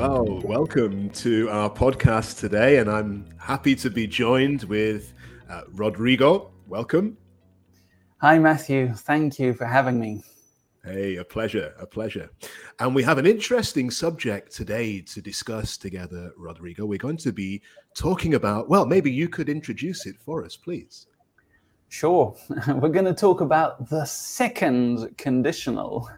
Well, welcome to our podcast today, and I'm happy to be joined with uh, Rodrigo. Welcome. Hi, Matthew. Thank you for having me. Hey, a pleasure, a pleasure. And we have an interesting subject today to discuss together, Rodrigo. We're going to be talking about, well, maybe you could introduce it for us, please. Sure. We're going to talk about the second conditional.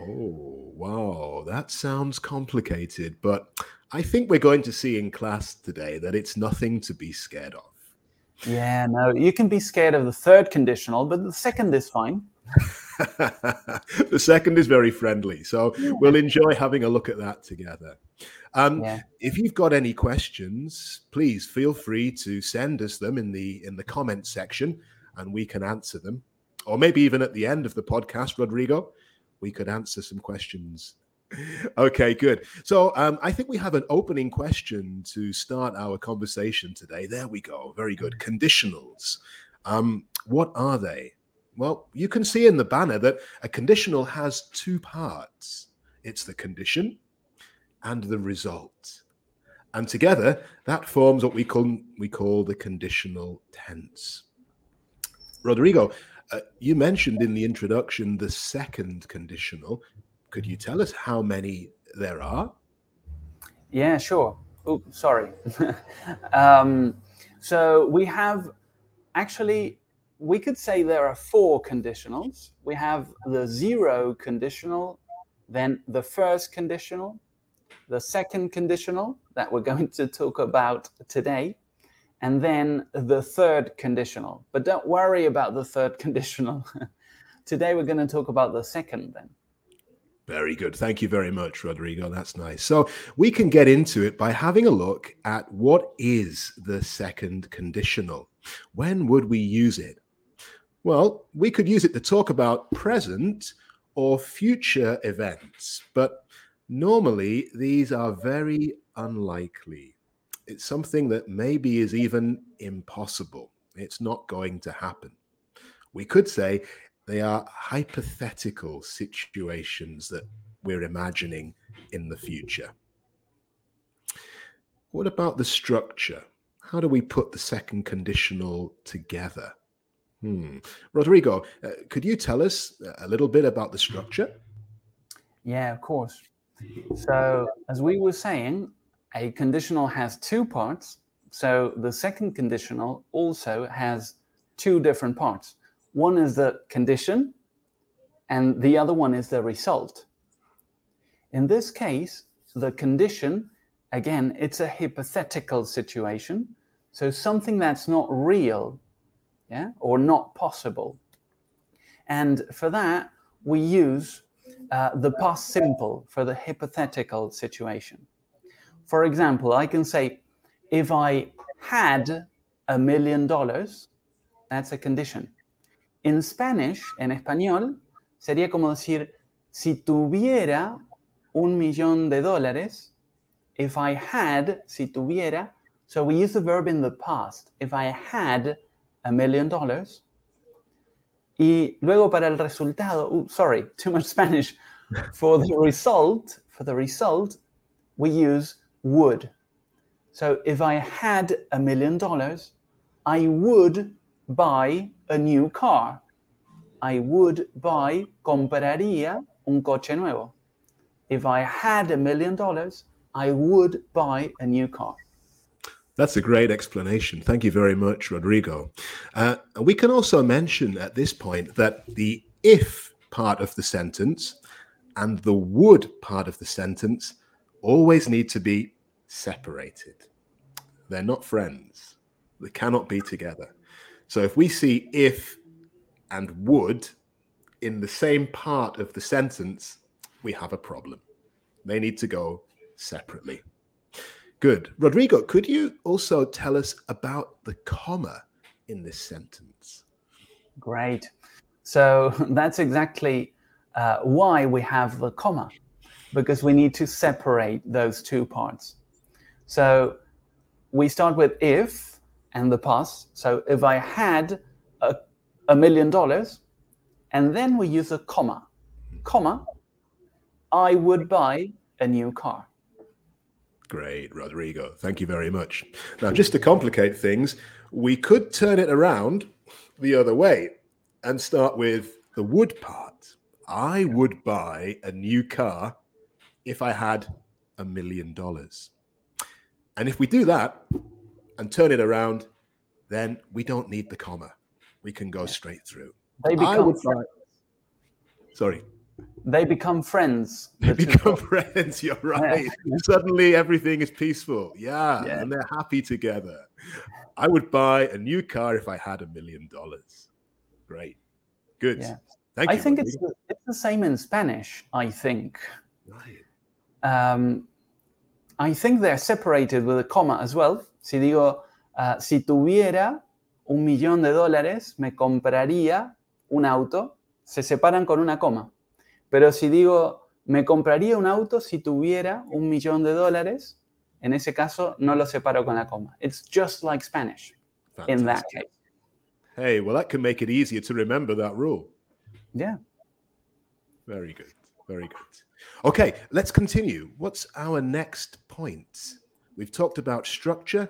Oh, wow. That sounds complicated, but I think we're going to see in class today that it's nothing to be scared of. Yeah, no, you can be scared of the third conditional, but the second is fine. the second is very friendly. So we'll enjoy having a look at that together. Um, yeah. If you've got any questions, please feel free to send us them in the in the comment section, and we can answer them. Or maybe even at the end of the podcast, Rodrigo, we could answer some questions. Okay, good. So um, I think we have an opening question to start our conversation today. There we go. Very good. Conditionals. Um, what are they? Well, you can see in the banner that a conditional has two parts it's the condition and the result. And together, that forms what we call, we call the conditional tense. Rodrigo, uh, you mentioned in the introduction the second conditional. Could you tell us how many there are? Yeah, sure. Oh, sorry. um, so we have actually we could say there are four conditionals. We have the zero conditional, then the first conditional, the second conditional that we're going to talk about today, and then the third conditional. But don't worry about the third conditional. today we're going to talk about the second then. Very good. Thank you very much, Rodrigo. That's nice. So we can get into it by having a look at what is the second conditional. When would we use it? Well, we could use it to talk about present or future events, but normally these are very unlikely. It's something that maybe is even impossible. It's not going to happen. We could say they are hypothetical situations that we're imagining in the future. What about the structure? How do we put the second conditional together? Hmm. Rodrigo, uh, could you tell us a little bit about the structure? Yeah, of course. So, as we were saying, a conditional has two parts. So, the second conditional also has two different parts. One is the condition, and the other one is the result. In this case, the condition, again, it's a hypothetical situation. So, something that's not real yeah, or not possible. And for that, we use uh, the past simple for the hypothetical situation. For example, I can say, if I had a million dollars, that's a condition. In Spanish, en español, sería como decir, si tuviera un millón de dólares, if I had, si tuviera, so we use the verb in the past. If I had a million dollars. Y luego para el resultado, ooh, sorry, too much Spanish. For the result, for the result, we use would. So if I had a million dollars, I would buy a new car. I would buy, compraría un coche nuevo. If I had a million dollars, I would buy a new car. That's a great explanation. Thank you very much, Rodrigo. Uh, we can also mention at this point that the if part of the sentence and the would part of the sentence always need to be separated. They're not friends, they cannot be together. So if we see if and would in the same part of the sentence, we have a problem. They need to go separately. Good. Rodrigo, could you also tell us about the comma in this sentence? Great. So that's exactly uh, why we have the comma, because we need to separate those two parts. So we start with if and the past. So if I had a, a million dollars, and then we use a comma, comma, I would buy a new car. Great, Rodrigo. Thank you very much. Now, just to complicate things, we could turn it around the other way and start with the would part. I would buy a new car if I had a million dollars. And if we do that and turn it around, then we don't need the comma. We can go straight through. They become buy... Sorry. They become friends. They become friends. You're right. Suddenly everything is peaceful. Yeah, yeah, and they're happy together. I would buy a new car if I had a million dollars. Great. Good. Yeah. Thank I you. I think it's the, it's the same in Spanish, I think. Right. Um, I think they're separated with a comma as well. Si digo, uh, si tuviera un millón de dólares, me compraría un auto, se separan con una coma. Pero si digo, me compraría un auto si tuviera un millón de dólares, en ese caso no lo separo con la coma. It's just like Spanish Fantastic. in that case. Hey, well, that can make it easier to remember that rule. Yeah. Very good. Very good. Okay, let's continue. What's our next point? We've talked about structure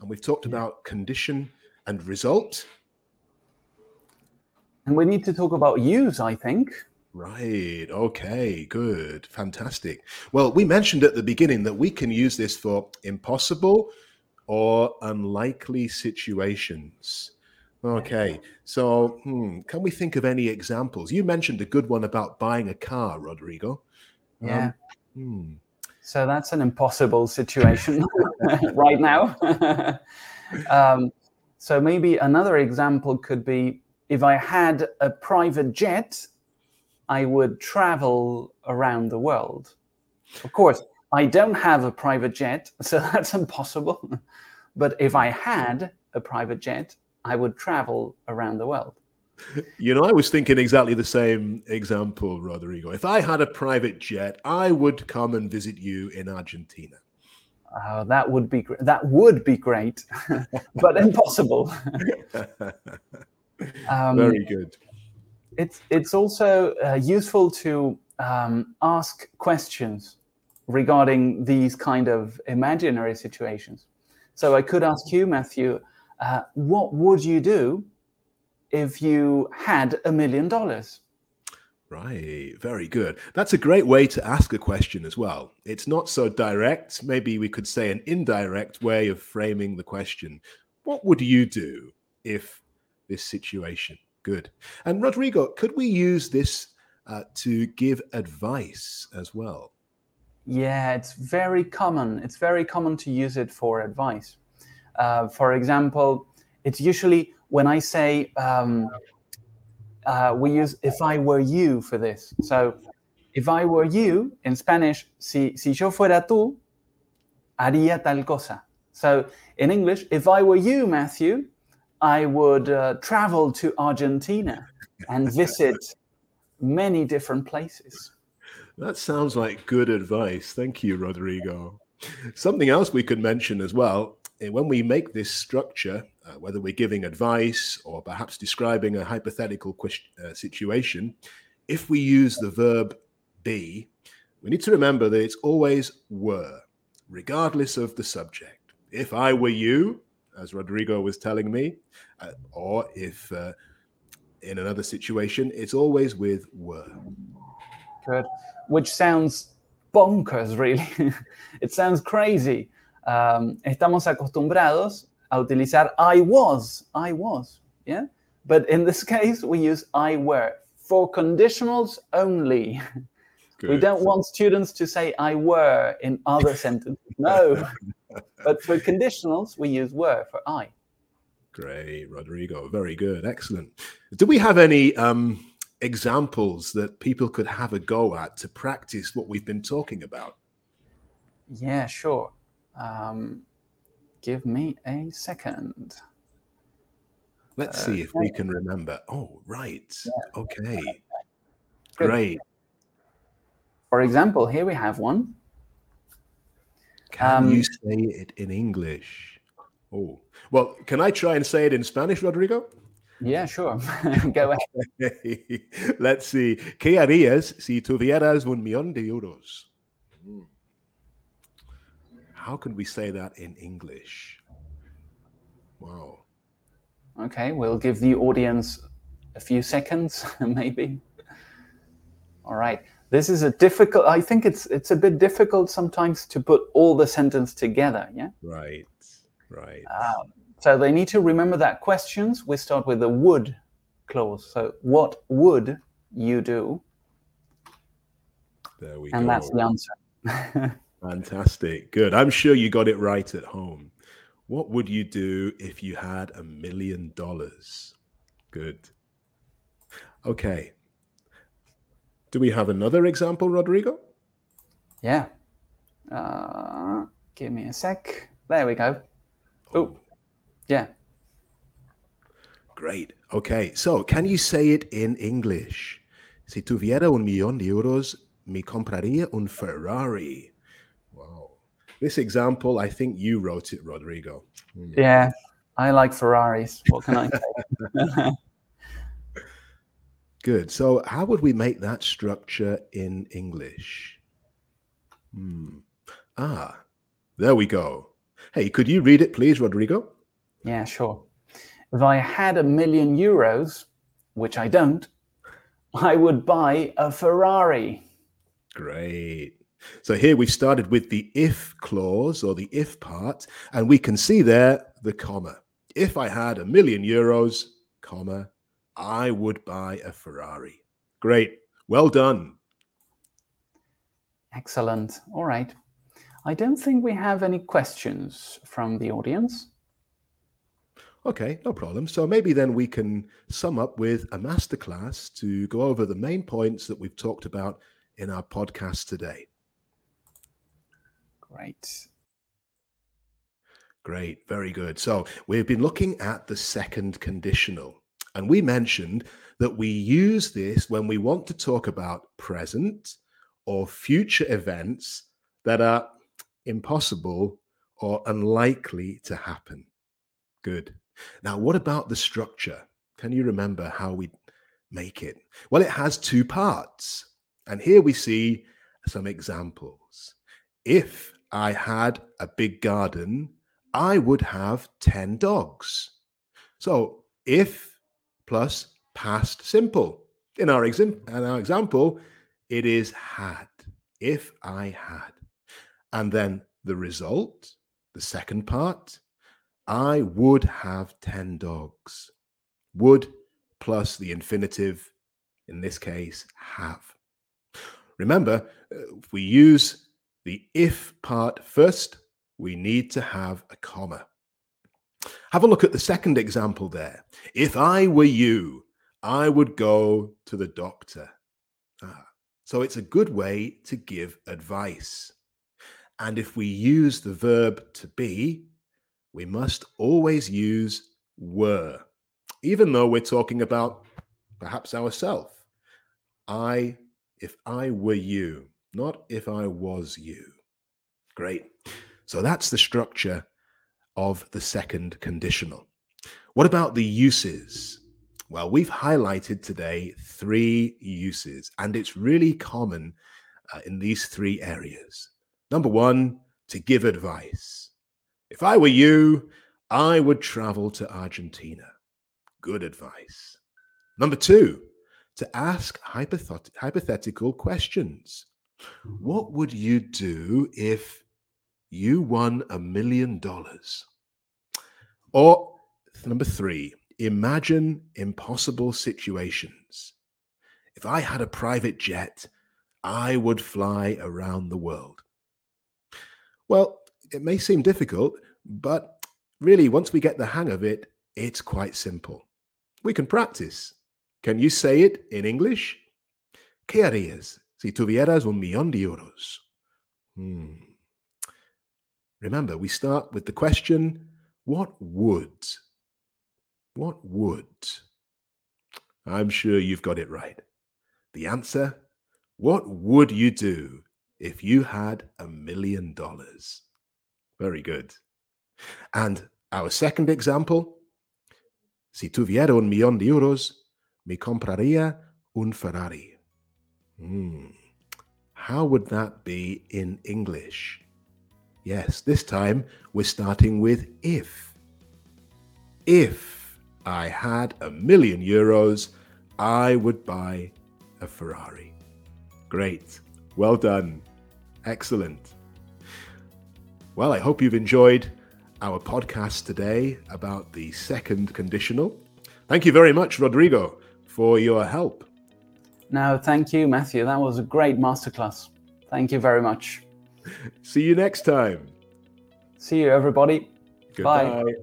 and we've talked about condition and result. And we need to talk about use, I think. Right. Okay. Good. Fantastic. Well, we mentioned at the beginning that we can use this for impossible or unlikely situations. Okay. So, hmm, can we think of any examples? You mentioned a good one about buying a car, Rodrigo. Yeah. Um, hmm. So that's an impossible situation right now. um, so maybe another example could be if I had a private jet, I would travel around the world. Of course, I don't have a private jet, so that's impossible. but if I had a private jet, I would travel around the world. You know, I was thinking exactly the same example, Rodrigo. If I had a private jet, I would come and visit you in Argentina. Uh, that would be that would be great, but impossible. um, Very good. It's it's also uh, useful to um, ask questions regarding these kind of imaginary situations. So I could ask you, Matthew, uh, what would you do if you had a million dollars? Right, very good. That's a great way to ask a question as well. It's not so direct. Maybe we could say an indirect way of framing the question. What would you do if this situation? Good. And Rodrigo, could we use this uh, to give advice as well? Yeah, it's very common. It's very common to use it for advice. Uh, for example, it's usually when I say um, uh, we use if I were you for this. So if I were you in Spanish, si, si yo fuera tú, haría tal cosa. So in English, if I were you, Matthew, I would uh, travel to Argentina and visit many different places. That sounds like good advice. Thank you, Rodrigo. Something else we could mention as well when we make this structure, uh, whether we're giving advice or perhaps describing a hypothetical uh, situation, if we use the verb be, we need to remember that it's always were, regardless of the subject. If I were you, as Rodrigo was telling me, uh, or if uh, in another situation, it's always with were. Good. Which sounds bonkers, really. it sounds crazy. Um, estamos acostumbrados a utilizar I was, I was, yeah? But in this case, we use I were for conditionals only. Good. We don't want students to say I were in other sentences. No. but for conditionals, we use were for I. Great, Rodrigo. Very good. Excellent. Do we have any um, examples that people could have a go at to practice what we've been talking about? Yeah, sure. Um, give me a second. Let's uh, see if we can remember. Oh, right. Yeah. Okay. Good. Great. For example, here we have one. Can um, you say it in English? Oh, well, can I try and say it in Spanish, Rodrigo? Yeah, sure. Go ahead. Let's see. ¿Qué harías si tuvieras un millón de euros? How can we say that in English? Wow. Okay, we'll give the audience a few seconds, maybe. All right. This is a difficult. I think it's it's a bit difficult sometimes to put all the sentence together. Yeah. Right. Right. Um, so they need to remember that questions. We start with the would clause. So what would you do? There we and go. And that's the answer. Fantastic. Good. I'm sure you got it right at home. What would you do if you had a million dollars? Good. Okay. Do we have another example, Rodrigo? Yeah. Uh, give me a sec. There we go. Oh, yeah. Great. Okay. So, can you say it in English? Si tuviera un millón de euros, me compraría un Ferrari. This example, I think you wrote it, Rodrigo. Hmm. Yeah. I like Ferraris. What can I say? Good. So, how would we make that structure in English? Hmm. Ah, there we go. Hey, could you read it, please, Rodrigo? Yeah, sure. If I had a million euros, which I don't, I would buy a Ferrari. Great. So here we've started with the if clause or the if part, and we can see there the comma. If I had a million euros, comma, I would buy a Ferrari. Great. Well done. Excellent. All right. I don't think we have any questions from the audience. Okay, no problem. So maybe then we can sum up with a masterclass to go over the main points that we've talked about in our podcast today. Great. Great, very good. So we've been looking at the second conditional. And we mentioned that we use this when we want to talk about present or future events that are impossible or unlikely to happen. Good. Now, what about the structure? Can you remember how we make it? Well, it has two parts. And here we see some examples. If I had a big garden, I would have 10 dogs. So if plus past simple. In our, exam- in our example, it is had. If I had. And then the result, the second part, I would have 10 dogs. Would plus the infinitive, in this case, have. Remember, uh, if we use the if part first, we need to have a comma. Have a look at the second example there. If I were you, I would go to the doctor. Ah, so it's a good way to give advice. And if we use the verb to be, we must always use were, even though we're talking about perhaps ourselves. I, if I were you, not if I was you. Great. So that's the structure of the second conditional. What about the uses? Well, we've highlighted today three uses, and it's really common uh, in these three areas. Number one, to give advice. If I were you, I would travel to Argentina. Good advice. Number two, to ask hypothet- hypothetical questions. What would you do if you won a million dollars? Or number three, imagine impossible situations. If I had a private jet, I would fly around the world. Well, it may seem difficult, but really, once we get the hang of it, it's quite simple. We can practice. Can you say it in English? ¿Qué harías si tuvieras un millón de euros? Hmm. Remember, we start with the question what would? What would? I'm sure you've got it right. The answer What would you do if you had a million dollars? Very good. And our second example Si tuviera un millón de euros, me compraría un Ferrari. Hmm. How would that be in English? Yes, this time we're starting with if. If I had a million euros, I would buy a Ferrari. Great. Well done. Excellent. Well, I hope you've enjoyed our podcast today about the second conditional. Thank you very much, Rodrigo, for your help. No, thank you, Matthew. That was a great masterclass. Thank you very much. See you next time. See you, everybody. Goodbye. Bye.